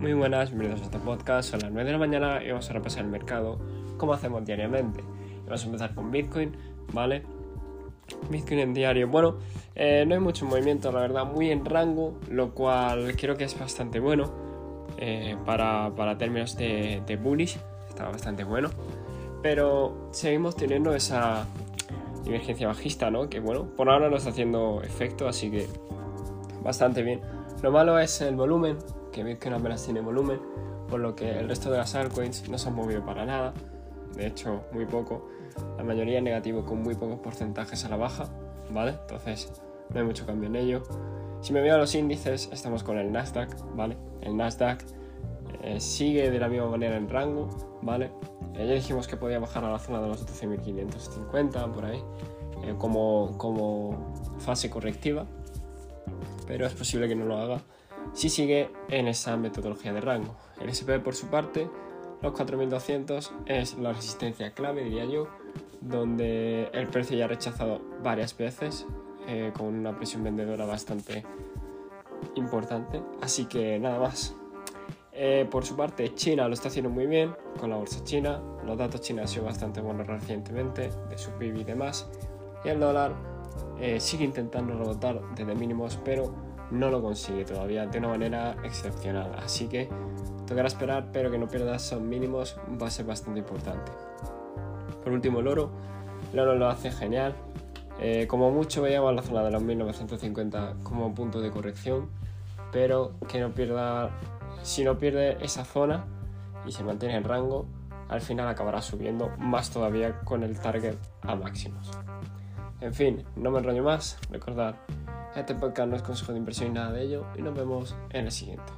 buenas, bienvenidos a este podcast. Son las 9 de la mañana y vamos a repasar el mercado como hacemos diariamente. Vamos a empezar con Bitcoin, ¿vale? Bitcoin en diario. Bueno, eh, no hay mucho movimiento, la verdad, muy en rango, lo cual creo que es bastante bueno eh, para, términos de, de bullish. Está bastante bueno. Pero seguimos teniendo esa divergencia bajista, ¿no? Que bueno, por ahora no está haciendo efecto, así que bastante bien. Lo malo es el volumen, que Bitcoin apenas tiene volumen, por lo que el resto de las altcoins no se han movido para nada, de hecho muy poco, la mayoría negativo con muy pocos porcentajes a la baja, ¿vale? Entonces no hay mucho cambio en ello. Si me veo a los índices, estamos con el Nasdaq, ¿vale? El Nasdaq eh, sigue de la misma manera en rango, ¿vale? Eh, ya dijimos que podía bajar a la zona de los 12.550 por ahí, eh, como, como fase correctiva, pero es posible que no lo haga si sigue en esa metodología de rango. El SP por su parte, los 4200 es la resistencia clave, diría yo, donde el precio ya ha rechazado varias veces eh, con una presión vendedora bastante importante. Así que nada más. Eh, por su parte, China lo está haciendo muy bien con la bolsa china. Los datos chinos han sido bastante buenos recientemente, de su PIB y demás. Y el dólar eh, sigue intentando rebotar desde mínimos, pero no lo consigue todavía de una manera excepcional. Así que tocará esperar, pero que no pierda esos mínimos va a ser bastante importante. Por último, el oro. El oro lo hace genial. Eh, como mucho veíamos la zona de los 1950 como punto de corrección, pero que no pierda, si no pierde esa zona y se mantiene en rango, al final acabará subiendo más todavía con el target a máximos. En fin, no me enrollo más, recordad este podcast no es consejo de inversión ni nada de ello y nos vemos en el siguiente.